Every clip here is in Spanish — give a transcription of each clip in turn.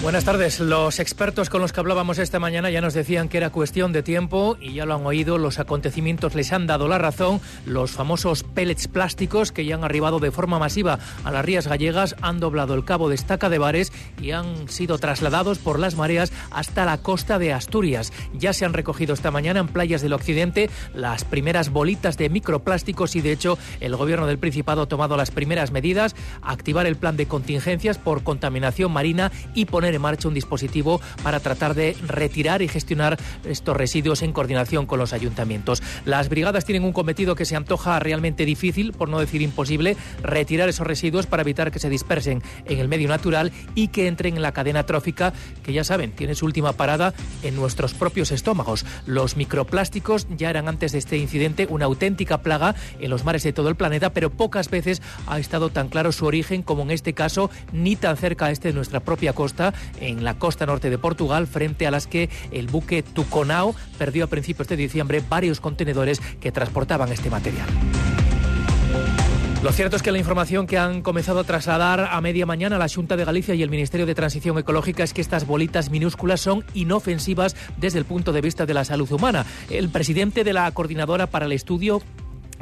Buenas tardes. Los expertos con los que hablábamos esta mañana ya nos decían que era cuestión de tiempo y ya lo han oído, los acontecimientos les han dado la razón. Los famosos pellets plásticos que ya han arribado de forma masiva a las rías gallegas han doblado el cabo de Estaca de Bares y han sido trasladados por las mareas hasta la costa de Asturias. Ya se han recogido esta mañana en playas del occidente las primeras bolitas de microplásticos y de hecho el gobierno del Principado ha tomado las primeras medidas, activar el plan de contingencias por contaminación marina y poner en marcha un dispositivo para tratar de retirar y gestionar estos residuos en coordinación con los ayuntamientos. Las brigadas tienen un cometido que se antoja realmente difícil, por no decir imposible, retirar esos residuos para evitar que se dispersen en el medio natural y que entren en la cadena trófica, que ya saben, tiene su última parada en nuestros propios estómagos. Los microplásticos ya eran antes de este incidente una auténtica plaga en los mares de todo el planeta, pero pocas veces ha estado tan claro su origen como en este caso, ni tan cerca este de nuestra propia costa, en la costa norte de Portugal, frente a las que el buque Tuconao perdió a principios de diciembre varios contenedores que transportaban este material. Lo cierto es que la información que han comenzado a trasladar a media mañana la Junta de Galicia y el Ministerio de Transición Ecológica es que estas bolitas minúsculas son inofensivas desde el punto de vista de la salud humana. El presidente de la Coordinadora para el Estudio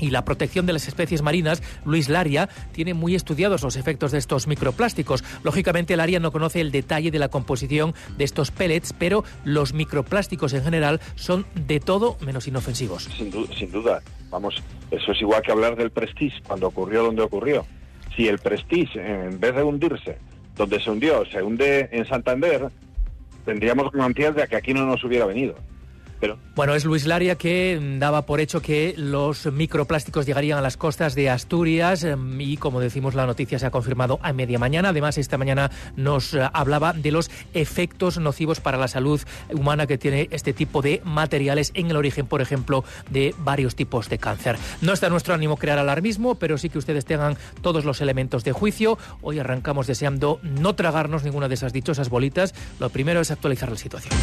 y la protección de las especies marinas, Luis Laria, tiene muy estudiados los efectos de estos microplásticos. Lógicamente, Laria no conoce el detalle de la composición de estos pellets, pero los microplásticos en general son de todo menos inofensivos. Sin, duda, vamos, eso es igual que hablar del Prestige cuando ocurrió donde ocurrió. Si el Prestige, en vez de hundirse donde se hundió, se hunde en Santander, tendríamos garantías de que aquí no nos hubiera venido. Bueno, es Luis Laria que daba por hecho que los microplásticos llegarían a las costas de Asturias em, y, como decimos, la noticia se ha confirmado a media mañana. Además, esta mañana nos eh, hablaba de los efectos nocivos para la salud humana que tiene este tipo de materiales en el origen, por ejemplo, de varios tipos de cáncer. No está nuestro ánimo crear alarmismo, pero sí que ustedes tengan todos los elementos de juicio. Hoy arrancamos deseando no tragarnos ninguna de esas dichosas bolitas. Lo primero es actualizar la situación.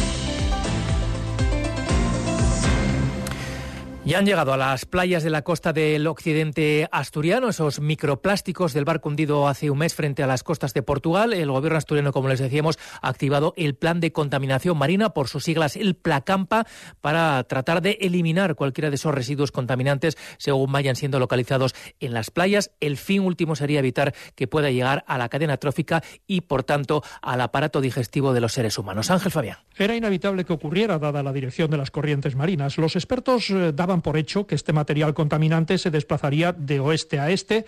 Ya han llegado a las playas de la costa del occidente asturiano esos microplásticos del barco hundido hace un mes frente a las costas de Portugal. El gobierno asturiano, como les decíamos, ha activado el plan de contaminación marina, por sus siglas el Placampa, para tratar de eliminar cualquiera de esos residuos contaminantes según vayan siendo localizados en las playas. El fin último sería evitar que pueda llegar a la cadena trófica y, por tanto, al aparato digestivo de los seres humanos. Ángel Fabián. Era inevitable que ocurriera, dada la dirección de las corrientes marinas. Los expertos eh, por hecho que este material contaminante se desplazaría de oeste a este.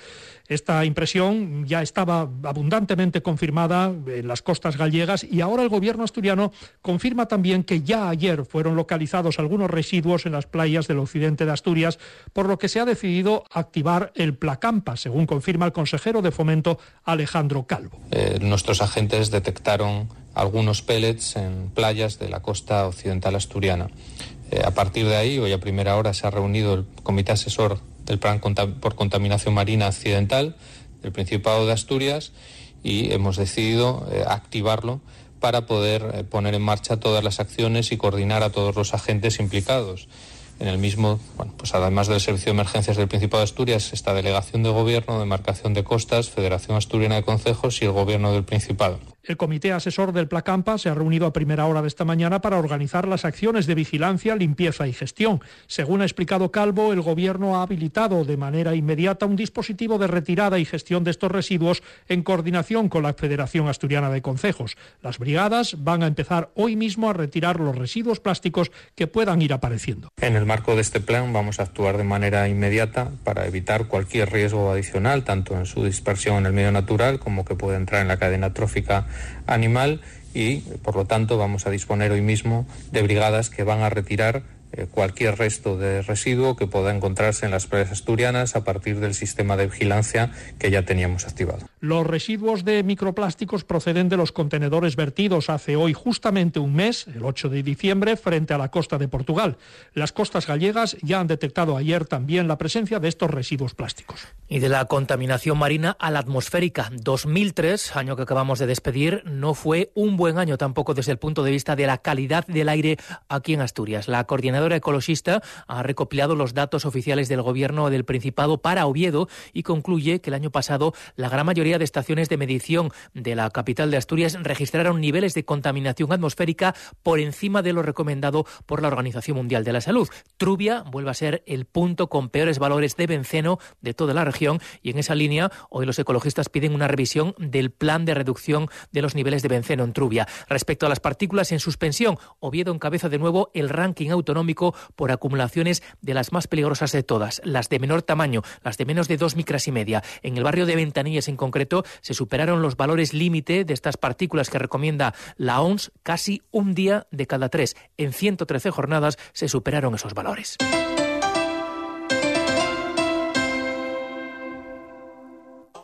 Esta impresión ya estaba abundantemente confirmada en las costas gallegas y ahora el gobierno asturiano confirma también que ya ayer fueron localizados algunos residuos en las playas del occidente de Asturias, por lo que se ha decidido activar el Placampa, según confirma el consejero de Fomento Alejandro Calvo. Eh, nuestros agentes detectaron algunos pellets en playas de la costa occidental asturiana. Eh, a partir de ahí, hoy a primera hora se ha reunido el comité asesor del plan por contaminación marina accidental del Principado de Asturias y hemos decidido eh, activarlo para poder eh, poner en marcha todas las acciones y coordinar a todos los agentes implicados. En el mismo, pues además del Servicio de Emergencias del Principado de Asturias, está Delegación de Gobierno, Demarcación de Costas, Federación Asturiana de Concejos y el Gobierno del Principado. El comité asesor del Placampa se ha reunido a primera hora de esta mañana para organizar las acciones de vigilancia, limpieza y gestión. Según ha explicado Calvo, el Gobierno ha habilitado de manera inmediata un dispositivo de retirada y gestión de estos residuos en coordinación con la Federación Asturiana de Concejos. Las brigadas van a empezar hoy mismo a retirar los residuos plásticos que puedan ir apareciendo. En el marco de este plan vamos a actuar de manera inmediata para evitar cualquier riesgo adicional, tanto en su dispersión en el medio natural como que pueda entrar en la cadena trófica animal y, por lo tanto, vamos a disponer hoy mismo de brigadas que van a retirar cualquier resto de residuo que pueda encontrarse en las playas asturianas a partir del sistema de vigilancia que ya teníamos activado. Los residuos de microplásticos proceden de los contenedores vertidos hace hoy justamente un mes, el 8 de diciembre, frente a la costa de Portugal. Las costas gallegas ya han detectado ayer también la presencia de estos residuos plásticos. Y de la contaminación marina a la atmosférica. 2003, año que acabamos de despedir, no fue un buen año tampoco desde el punto de vista de la calidad del aire aquí en Asturias. La coordinadora ecologista ha recopilado los datos oficiales del gobierno del Principado para Oviedo y concluye que el año pasado la gran mayoría de estaciones de medición de la capital de Asturias registraron niveles de contaminación atmosférica por encima de lo recomendado por la Organización Mundial de la Salud. Trubia vuelve a ser el punto con peores valores de benceno de toda la región y en esa línea hoy los ecologistas piden una revisión del plan de reducción de los niveles de benceno en Trubia. Respecto a las partículas en suspensión, Oviedo encabeza de nuevo el ranking autonómico por acumulaciones de las más peligrosas de todas, las de menor tamaño, las de menos de dos micras y media. En el barrio de Ventanillas en concreto se superaron los valores límite de estas partículas que recomienda la OMS casi un día de cada tres. En 113 jornadas se superaron esos valores.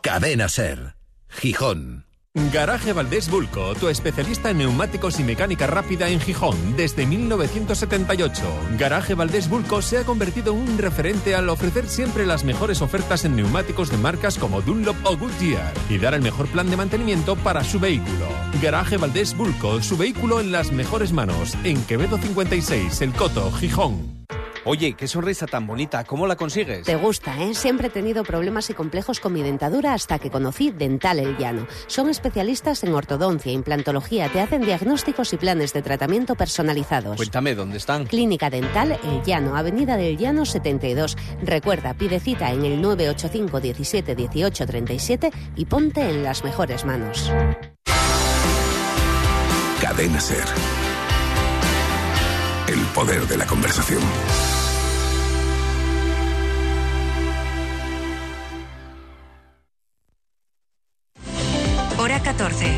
Cadena Ser, Gijón. Garaje Valdés Bulco, tu especialista en neumáticos y mecánica rápida en Gijón desde 1978. Garaje Valdés Bulco se ha convertido en un referente al ofrecer siempre las mejores ofertas en neumáticos de marcas como Dunlop o Goodyear y dar el mejor plan de mantenimiento para su vehículo. Garaje Valdés Bulco, su vehículo en las mejores manos, en Quevedo 56, El Coto, Gijón. Oye, qué sonrisa tan bonita, ¿cómo la consigues? Te gusta, ¿eh? Siempre he tenido problemas y complejos con mi dentadura hasta que conocí Dental El Llano. Son especialistas en ortodoncia, implantología, te hacen diagnósticos y planes de tratamiento personalizados. Cuéntame, ¿dónde están? Clínica Dental El Llano, Avenida del Llano 72. Recuerda, pide cita en el 985 17 18 37 y ponte en las mejores manos. Cadena Ser. El poder de la conversación. 14.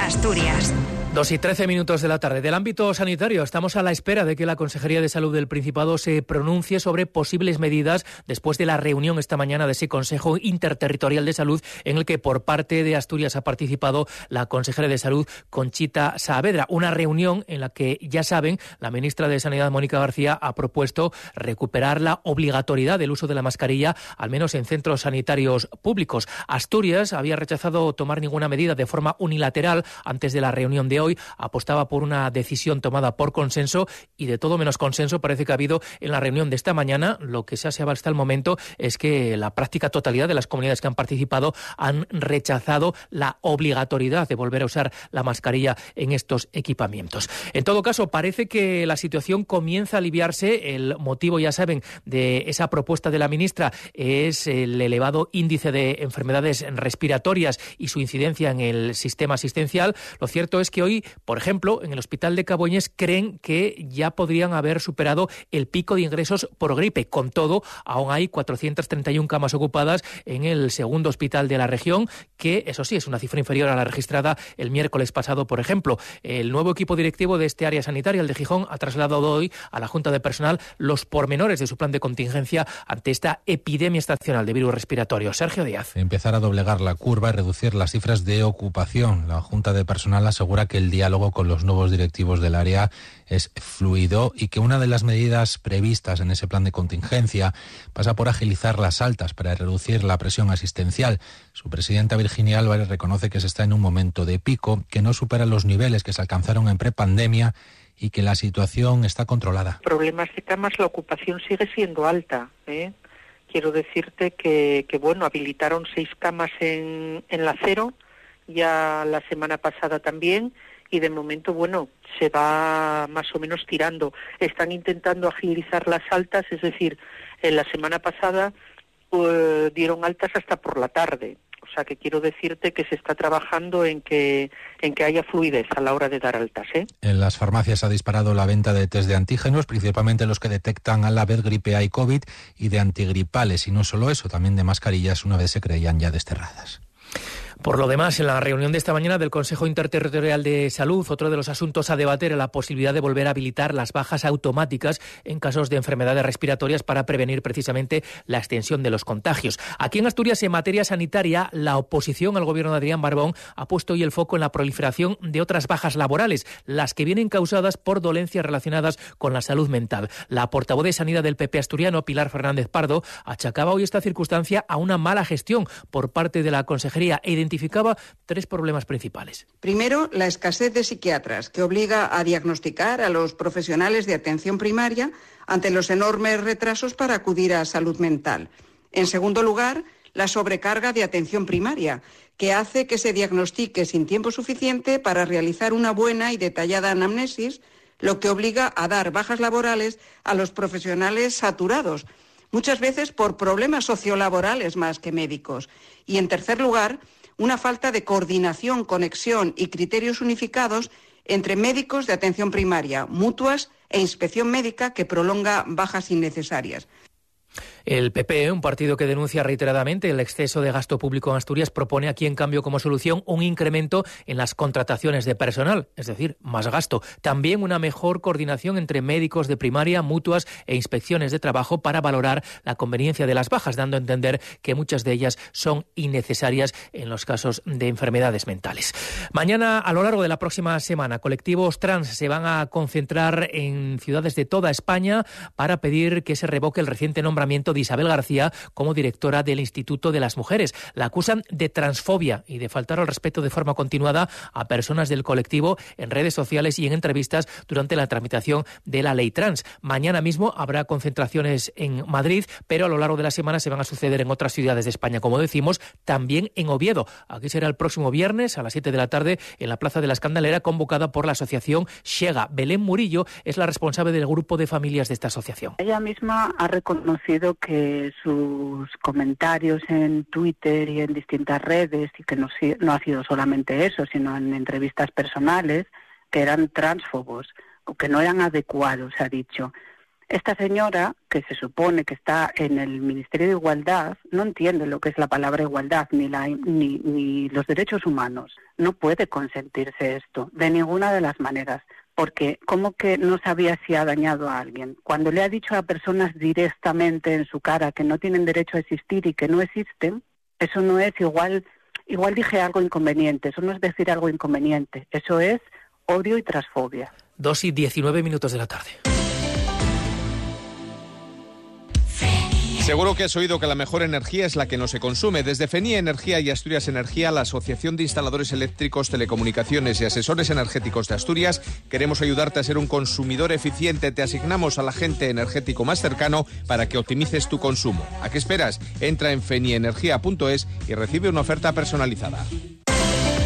Asturias. Dos y trece minutos de la tarde. Del ámbito sanitario, estamos a la espera de que la Consejería de Salud del Principado se pronuncie sobre posibles medidas después de la reunión esta mañana de ese Consejo Interterritorial de Salud, en el que por parte de Asturias ha participado la consejera de Salud, Conchita Saavedra. Una reunión en la que, ya saben, la ministra de Sanidad, Mónica García, ha propuesto recuperar la obligatoriedad del uso de la mascarilla, al menos en centros sanitarios públicos. Asturias había rechazado tomar ninguna medida de forma unilateral antes de la reunión de hoy apostaba por una decisión tomada por consenso y de todo menos consenso parece que ha habido en la reunión de esta mañana. Lo que se ha hasta el momento es que la práctica totalidad de las comunidades que han participado han rechazado la obligatoriedad de volver a usar la mascarilla en estos equipamientos. En todo caso, parece que la situación comienza a aliviarse. El motivo, ya saben, de esa propuesta de la ministra es el elevado índice de enfermedades respiratorias y su incidencia en el sistema asistencial. Lo cierto es que hoy por ejemplo, en el Hospital de Caboñes creen que ya podrían haber superado el pico de ingresos por gripe. Con todo, aún hay 431 camas ocupadas en el segundo hospital de la región, que eso sí es una cifra inferior a la registrada el miércoles pasado, por ejemplo. El nuevo equipo directivo de este área sanitaria, el de Gijón, ha trasladado hoy a la Junta de Personal los pormenores de su plan de contingencia ante esta epidemia estacional de virus respiratorio. Sergio Díaz. Empezar a doblegar la curva y reducir las cifras de ocupación. La Junta de Personal asegura que diálogo con los nuevos directivos del área es fluido y que una de las medidas previstas en ese plan de contingencia pasa por agilizar las altas para reducir la presión asistencial. Su presidenta Virginia Álvarez reconoce que se está en un momento de pico que no supera los niveles que se alcanzaron en prepandemia y que la situación está controlada. Problemas de camas, la ocupación sigue siendo alta. ¿eh? Quiero decirte que, bueno, habilitaron seis camas en la cero, ya la semana pasada también, y de momento, bueno, se va más o menos tirando. Están intentando agilizar las altas, es decir, en la semana pasada pues, dieron altas hasta por la tarde. O sea que quiero decirte que se está trabajando en que, en que haya fluidez a la hora de dar altas. ¿eh? En las farmacias ha disparado la venta de test de antígenos, principalmente los que detectan a la vez gripe A y COVID y de antigripales. Y no solo eso, también de mascarillas una vez se creían ya desterradas. Por lo demás, en la reunión de esta mañana del Consejo Interterritorial de Salud, otro de los asuntos a debater es la posibilidad de volver a habilitar las bajas automáticas en casos de enfermedades respiratorias para prevenir precisamente la extensión de los contagios. Aquí en Asturias, en materia sanitaria, la oposición al gobierno de Adrián Barbón ha puesto hoy el foco en la proliferación de otras bajas laborales, las que vienen causadas por dolencias relacionadas con la salud mental. La portavoz de Sanidad del PP asturiano, Pilar Fernández Pardo, achacaba hoy esta circunstancia a una mala gestión por parte de la Consejería e identificaba tres problemas principales. Primero, la escasez de psiquiatras, que obliga a diagnosticar a los profesionales de atención primaria ante los enormes retrasos para acudir a salud mental. En segundo lugar, la sobrecarga de atención primaria, que hace que se diagnostique sin tiempo suficiente para realizar una buena y detallada anamnesis, lo que obliga a dar bajas laborales a los profesionales saturados, muchas veces por problemas sociolaborales más que médicos. Y, en tercer lugar, una falta de coordinación, conexión y criterios unificados entre médicos de atención primaria, mutuas e inspección médica que prolonga bajas innecesarias. El PP, un partido que denuncia reiteradamente el exceso de gasto público en Asturias, propone aquí, en cambio, como solución, un incremento en las contrataciones de personal, es decir, más gasto. También una mejor coordinación entre médicos de primaria, mutuas e inspecciones de trabajo para valorar la conveniencia de las bajas, dando a entender que muchas de ellas son innecesarias en los casos de enfermedades mentales. Mañana, a lo largo de la próxima semana, colectivos trans se van a concentrar en ciudades de toda España para pedir que se revoque el reciente nombramiento de Isabel García como directora del Instituto de las Mujeres. La acusan de transfobia y de faltar al respeto de forma continuada a personas del colectivo en redes sociales y en entrevistas durante la tramitación de la ley trans. Mañana mismo habrá concentraciones en Madrid, pero a lo largo de la semana se van a suceder en otras ciudades de España, como decimos, también en Oviedo. Aquí será el próximo viernes a las 7 de la tarde en la Plaza de la Escandalera, convocada por la asociación Shega. Belén Murillo es la responsable del grupo de familias de esta asociación. Ella misma ha reconocido que sus comentarios en Twitter y en distintas redes, y que no, ha sido solamente eso, sino en entrevistas personales, que eran transfobos o que no eran adecuados, ha dicho. Esta señora, que se supone que está en el Ministerio de Igualdad, no entiende lo que es la palabra igualdad ni, la, ni los derechos humanos. No puede consentirse esto de ninguna de las maneras porque como que no sabía si ha dañado a alguien. Cuando le ha dicho a personas directamente en su cara que no tienen derecho a existir y que no existen, eso no es igual, igual dije algo inconveniente, eso no es decir algo inconveniente, eso es odio y transfobia. Dos y diecinueve minutos de la tarde. Seguro que has oído que la mejor energía es la que no se consume. Desde FENIA Energía y Asturias Energía, la Asociación de Instaladores Eléctricos, Telecomunicaciones y Asesores Energéticos de Asturias, queremos ayudarte a ser un consumidor eficiente. Te asignamos al agente energético más cercano para que optimices tu consumo. ¿A qué esperas? Entra en fenienergia.es y recibe una oferta personalizada.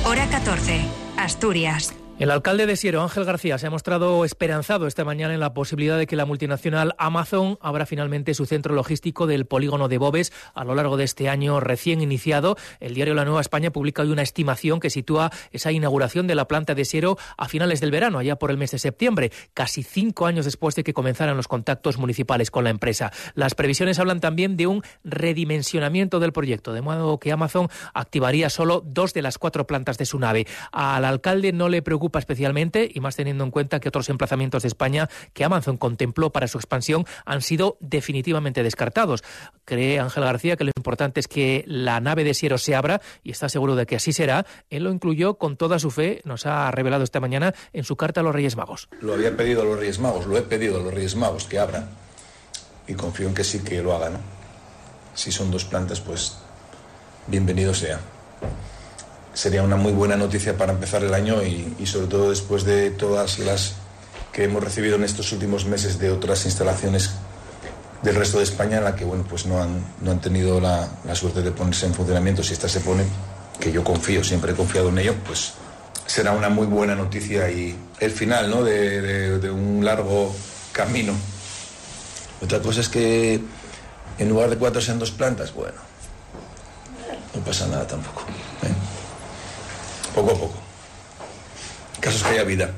Hora 14. Asturias. El alcalde de Siero, Ángel García, se ha mostrado esperanzado esta mañana en la posibilidad de que la multinacional Amazon abra finalmente su centro logístico del polígono de Bobes a lo largo de este año recién iniciado. El diario La Nueva España publica hoy una estimación que sitúa esa inauguración de la planta de Siero a finales del verano, allá por el mes de septiembre, casi cinco años después de que comenzaran los contactos municipales con la empresa. Las previsiones hablan también de un redimensionamiento del proyecto, de modo que Amazon activaría solo dos de las cuatro plantas de su nave. Al alcalde no le preocupa especialmente, y más teniendo en cuenta que otros emplazamientos de España que Amazon contempló para su expansión han sido definitivamente descartados. Cree Ángel García que lo importante es que la nave de Siero se abra y está seguro de que así será. Él lo incluyó con toda su fe, nos ha revelado esta mañana en su carta a los Reyes Magos. Lo había pedido a los Reyes Magos, lo he pedido a los Reyes Magos que abran y confío en que sí que lo hagan. Si son dos plantas, pues bienvenido sea sería una muy buena noticia para empezar el año y, sobre todo después de todas las que hemos recibido en estos últimos meses de otras instalaciones del resto de España en la que bueno pues no han, no han tenido la, suerte de ponerse en funcionamiento. Si esta se pone, que yo confío, siempre he confiado en ello, pues será una muy buena noticia y el final ¿no? de un largo camino. Otra cosa es que en lugar de cuatro sean dos plantas, bueno, no pasa nada tampoco. Poco a poco. Casos que haya vida.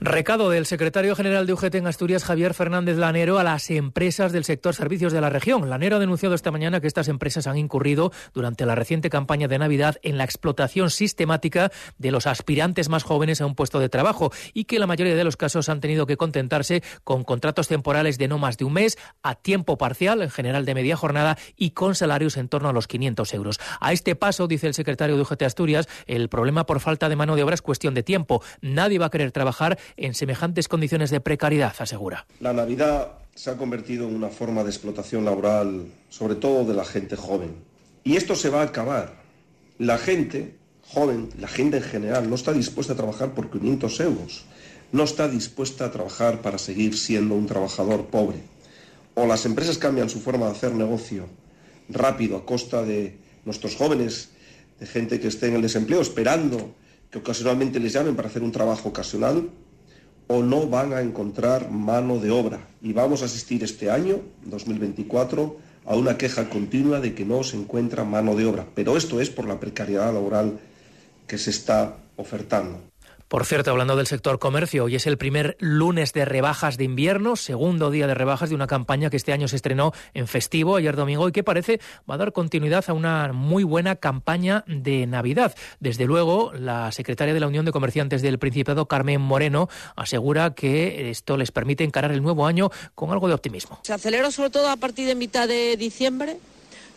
Recado del secretario general de UGT en Asturias, Javier Fernández Lanero, a las empresas del sector servicios de la región. Lanero ha denunciado esta mañana que estas empresas han incurrido durante la reciente campaña de Navidad en la explotación sistemática de los aspirantes más jóvenes a un puesto de trabajo y que la mayoría de los casos han tenido que contentarse con contratos temporales de no más de un mes, a tiempo parcial, en general de media jornada, y con salarios en torno a los 500 euros. A este paso, dice el secretario de UGT Asturias, el problema por falta de mano de obra es cuestión de tiempo. Nadie va a querer trabajar en semejantes condiciones de precariedad, asegura. La Navidad se ha convertido en una forma de explotación laboral, sobre todo de la gente joven. Y esto se va a acabar. La gente joven, la gente en general, no está dispuesta a trabajar por 500 euros. No está dispuesta a trabajar para seguir siendo un trabajador pobre. O las empresas cambian su forma de hacer negocio rápido a costa de nuestros jóvenes, de gente que esté en el desempleo, esperando que ocasionalmente les llamen para hacer un trabajo ocasional, o no van a encontrar mano de obra. Y vamos a asistir este año, 2024, a una queja continua de que no se encuentra mano de obra. Pero esto es por la precariedad laboral que se está ofertando. Por cierto, hablando del sector comercio, hoy es el primer lunes de rebajas de invierno, segundo día de rebajas de una campaña que este año se estrenó en festivo ayer domingo y que parece va a dar continuidad a una muy buena campaña de Navidad. Desde luego, la secretaria de la Unión de Comerciantes del Principado, Carmen Moreno, asegura que esto les permite encarar el nuevo año con algo de optimismo. Se aceleró sobre todo a partir de mitad de diciembre.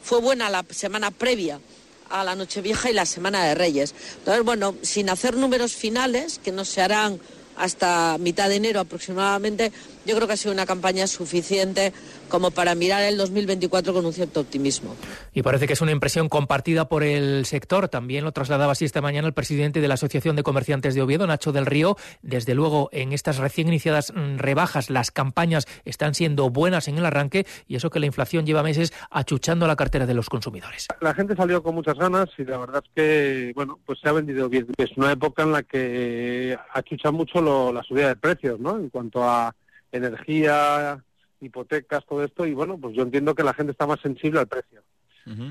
Fue buena la semana previa a la Nochevieja y la Semana de Reyes. Entonces, bueno, sin hacer números finales, que no se harán hasta mitad de enero aproximadamente, yo creo que ha sido una campaña suficiente como para mirar el 2024 con un cierto optimismo. Y parece que es una impresión compartida por el sector. También lo trasladaba así esta mañana el presidente de la Asociación de Comerciantes de Oviedo, Nacho del Río. Desde luego, en estas recién iniciadas mm, rebajas, las campañas están siendo buenas en el arranque y eso que la inflación lleva meses achuchando la cartera de los consumidores. La gente salió con muchas ganas y la verdad es que, bueno, pues se ha vendido bien. Es una época en la que achucha mucho la subida de precios, ¿no? En cuanto a energía, hipotecas, todo esto, y bueno, pues yo entiendo que la gente está más sensible al precio.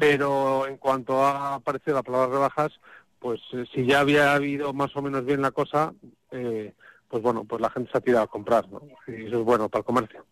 Pero en cuanto ha aparecido la palabra rebajas, pues eh, si ya había habido más o menos bien la cosa, eh, pues bueno, pues la gente se ha tirado a comprar, ¿no? Y eso es bueno para el comercio.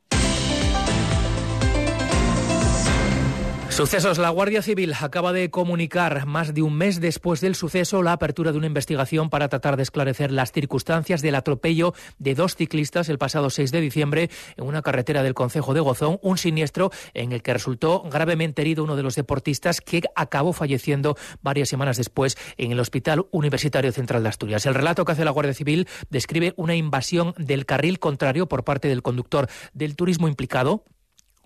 Sucesos. La Guardia Civil acaba de comunicar, más de un mes después del suceso, la apertura de una investigación para tratar de esclarecer las circunstancias del atropello de dos ciclistas el pasado 6 de diciembre en una carretera del Concejo de Gozón, un siniestro en el que resultó gravemente herido uno de los deportistas que acabó falleciendo varias semanas después en el Hospital Universitario Central de Asturias. El relato que hace la Guardia Civil describe una invasión del carril contrario por parte del conductor del turismo implicado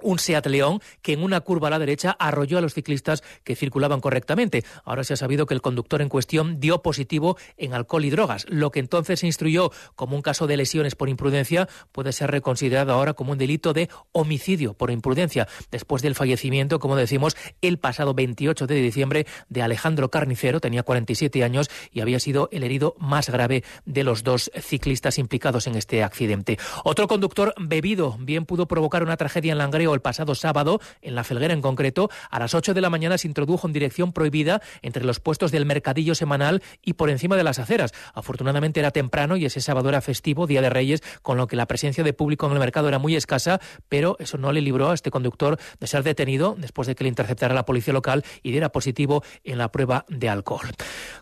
un Seat León que en una curva a la derecha arrolló a los ciclistas que circulaban correctamente. Ahora se ha sabido que el conductor en cuestión dio positivo en alcohol y drogas. Lo que entonces se instruyó como un caso de lesiones por imprudencia puede ser reconsiderado ahora como un delito de homicidio por imprudencia, después del fallecimiento, como decimos, el pasado 28 de diciembre de Alejandro Carnicero, tenía 47 años y había sido el herido más grave de los dos ciclistas implicados en este accidente. Otro conductor bebido bien pudo provocar una tragedia en Langreo el pasado sábado, en la Felguera en concreto, a las 8 de la mañana se introdujo en dirección prohibida entre los puestos del mercadillo semanal y por encima de las aceras. Afortunadamente era temprano y ese sábado era festivo, Día de Reyes, con lo que la presencia de público en el mercado era muy escasa, pero eso no le libró a este conductor de ser detenido después de que le interceptara la policía local y diera positivo en la prueba de alcohol.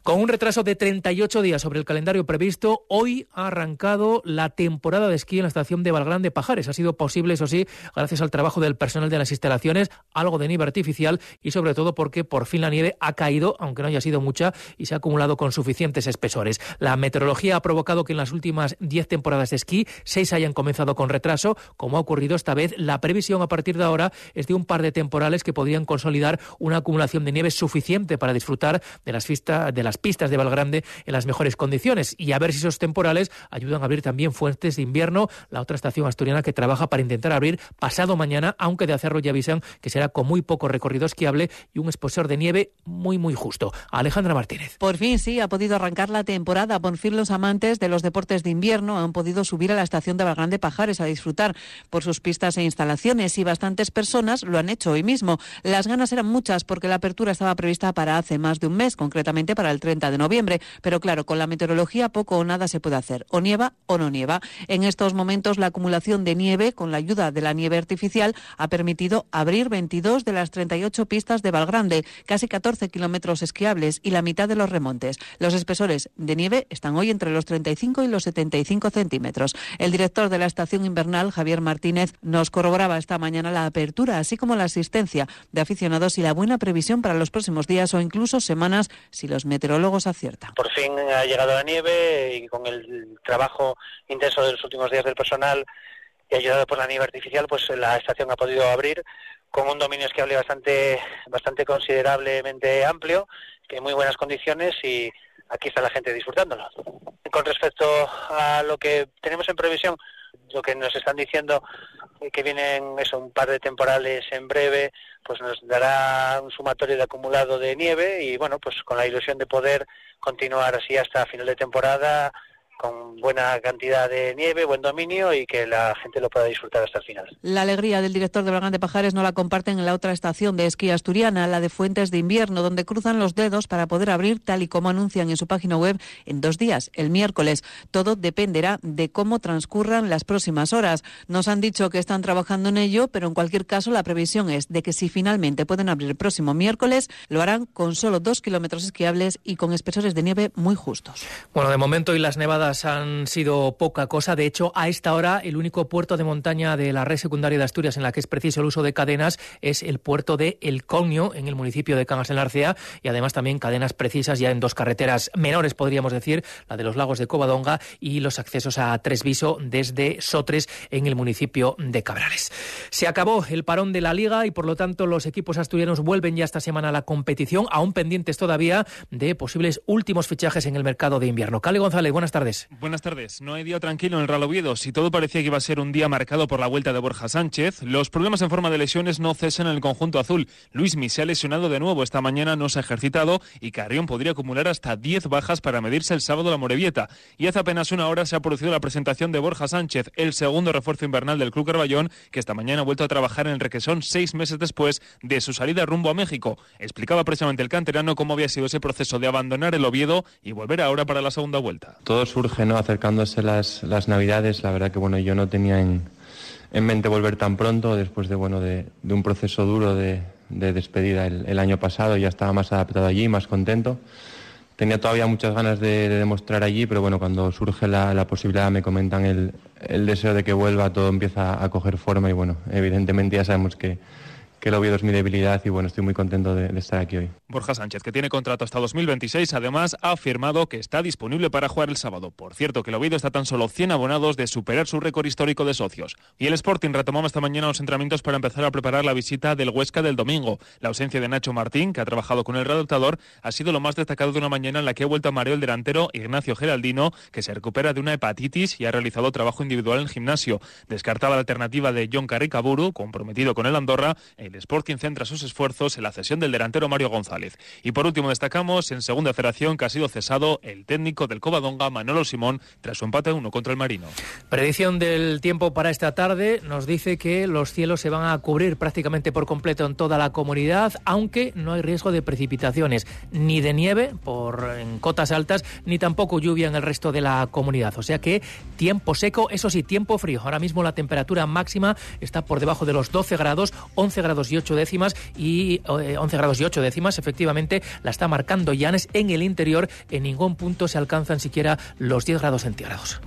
Con un retraso de 38 días sobre el calendario previsto, hoy ha arrancado la temporada de esquí en la estación de Valgrande Pajares. Ha sido posible, eso sí, gracias al trabajo del personal de las instalaciones, algo de nieve artificial y sobre todo porque por fin la nieve ha caído, aunque no haya sido mucha, y se ha acumulado con suficientes espesores. La meteorología ha provocado que en las últimas 10 temporadas de esquí, seis hayan comenzado con retraso, como ha ocurrido esta vez. La previsión a partir de ahora es de un par de temporales que podrían consolidar una acumulación de nieve suficiente para disfrutar de las, de las pistas de Valgrande en las mejores condiciones y a ver si esos temporales ayudan a abrir también fuentes de invierno, la otra estación asturiana que trabaja para intentar abrir pasado mañana aunque de hacerlo ya avisan que será con muy poco recorrido esquiable y un espesor de nieve muy, muy justo. Alejandra Martínez. Por fin sí, ha podido arrancar la temporada. Por fin los amantes de los deportes de invierno han podido subir a la estación de Valgrande Pajares a disfrutar por sus pistas e instalaciones y bastantes personas lo han hecho hoy mismo. Las ganas eran muchas porque la apertura estaba prevista para hace más de un mes, concretamente para el 30 de noviembre. Pero claro, con la meteorología poco o nada se puede hacer. O nieva o no nieva. En estos momentos la acumulación de nieve con la ayuda de la nieve artificial ha permitido abrir 22 de las 38 pistas de Valgrande, casi 14 kilómetros esquiables y la mitad de los remontes. Los espesores de nieve están hoy entre los 35 y los 75 centímetros. El director de la estación invernal, Javier Martínez, nos corroboraba esta mañana la apertura, así como la asistencia de aficionados y la buena previsión para los próximos días o incluso semanas si los meteorólogos aciertan. Por fin ha llegado la nieve y con el trabajo intenso de los últimos días del personal y ayudado por la nieve artificial, pues la estación ha podido abrir con un dominio esquiable bastante, bastante considerablemente amplio, que en muy buenas condiciones y aquí está la gente disfrutándolo. Con respecto a lo que tenemos en previsión, lo que nos están diciendo que vienen eso, un par de temporales en breve, pues nos dará un sumatorio de acumulado de nieve y bueno, pues con la ilusión de poder continuar así hasta final de temporada con buena cantidad de nieve, buen dominio y que la gente lo pueda disfrutar hasta el final. La alegría del director de Valgrande de Pajares no la comparten en la otra estación de esquí asturiana, la de Fuentes de Invierno, donde cruzan los dedos para poder abrir, tal y como anuncian en su página web, en dos días, el miércoles. Todo dependerá de cómo transcurran las próximas horas. Nos han dicho que están trabajando en ello, pero en cualquier caso la previsión es de que si finalmente pueden abrir el próximo miércoles, lo harán con solo dos kilómetros esquiables y con espesores de nieve muy justos. Bueno, de momento y las nevadas han sido poca cosa. De hecho, a esta hora, el único puerto de montaña de la red secundaria de Asturias en la que es preciso el uso de cadenas es el puerto de El Coño, en el municipio de Cangas en la Arcea, y además también cadenas precisas ya en dos carreteras menores, podríamos decir, la de los lagos de Covadonga y los accesos a Tresviso desde Sotres, en el municipio de Cabrales. Se acabó el parón de la Liga y, por lo tanto, los equipos asturianos vuelven ya esta semana a la competición, aún pendientes todavía de posibles últimos fichajes en el mercado de invierno. Cali González, buenas tardes. Buenas tardes. No hay día tranquilo en el Real Oviedo. Si todo parecía que iba a ser un día marcado por la vuelta de Borja Sánchez, los problemas en forma de lesiones no cesan en el conjunto azul. Luismi se ha lesionado de nuevo esta mañana, no se ha ejercitado y Carrión podría acumular hasta 10 bajas para medirse el sábado la Morevieta. Y hace apenas una hora se ha producido la presentación de Borja Sánchez, el segundo refuerzo invernal del Club Carballón, que esta mañana ha vuelto a trabajar en el Requesón seis meses después de su salida rumbo a México. Explicaba precisamente el canterano cómo había sido ese proceso de abandonar el Oviedo y volver ahora para la segunda vuelta. Todo surge, ¿no? Acercándose las, las Navidades, la verdad que bueno, yo no tenía en, en mente volver tan pronto después de, bueno, de, de un proceso duro de, de despedida el, el, año pasado, ya estaba más adaptado allí, más contento. Tenía todavía muchas ganas de, de demostrar allí, pero bueno, cuando surge la, la posibilidad me comentan el, el, deseo de que vuelva, todo empieza a coger forma y bueno, evidentemente ya sabemos que, que el Oviedo es mi debilidad y bueno, estoy muy contento de, de, estar aquí hoy. Borja Sánchez, que tiene contrato hasta 2026, además ha afirmado que está disponible para jugar el sábado. Por cierto, que el Oviedo está tan solo 100 abonados de superar su récord histórico de socios. Y el Sporting retomaba esta mañana los entrenamientos para empezar a preparar la visita del Huesca del domingo. La ausencia de Nacho Martín, que ha trabajado con el redactador, ha sido lo más destacado de una mañana en la que ha vuelto a mareo el delantero Ignacio Geraldino, que se recupera de una hepatitis y ha realizado trabajo individual en el gimnasio. Descartaba la alternativa de John Carricaburu, comprometido con el Andorra, el Sporting centra sus esfuerzos en la cesión del delantero Mario González. Y por último destacamos en segunda federación que ha sido cesado el técnico del Covadonga, Manolo Simón, tras su empate 1 contra el Marino. Predicción del tiempo para esta tarde nos dice que los cielos se van a cubrir prácticamente por completo en toda la comunidad, aunque no hay riesgo de precipitaciones, ni de nieve por en cotas altas, ni tampoco lluvia en el resto de la comunidad. O sea que tiempo seco, eso sí, tiempo frío. Ahora mismo la temperatura máxima está por debajo de los 12 grados, 11 grados y 8 décimas y eh, 11 grados y 8 décimas, efectivamente, la está marcando Llanes en el interior. En ningún punto se alcanzan siquiera los 10 grados centígrados.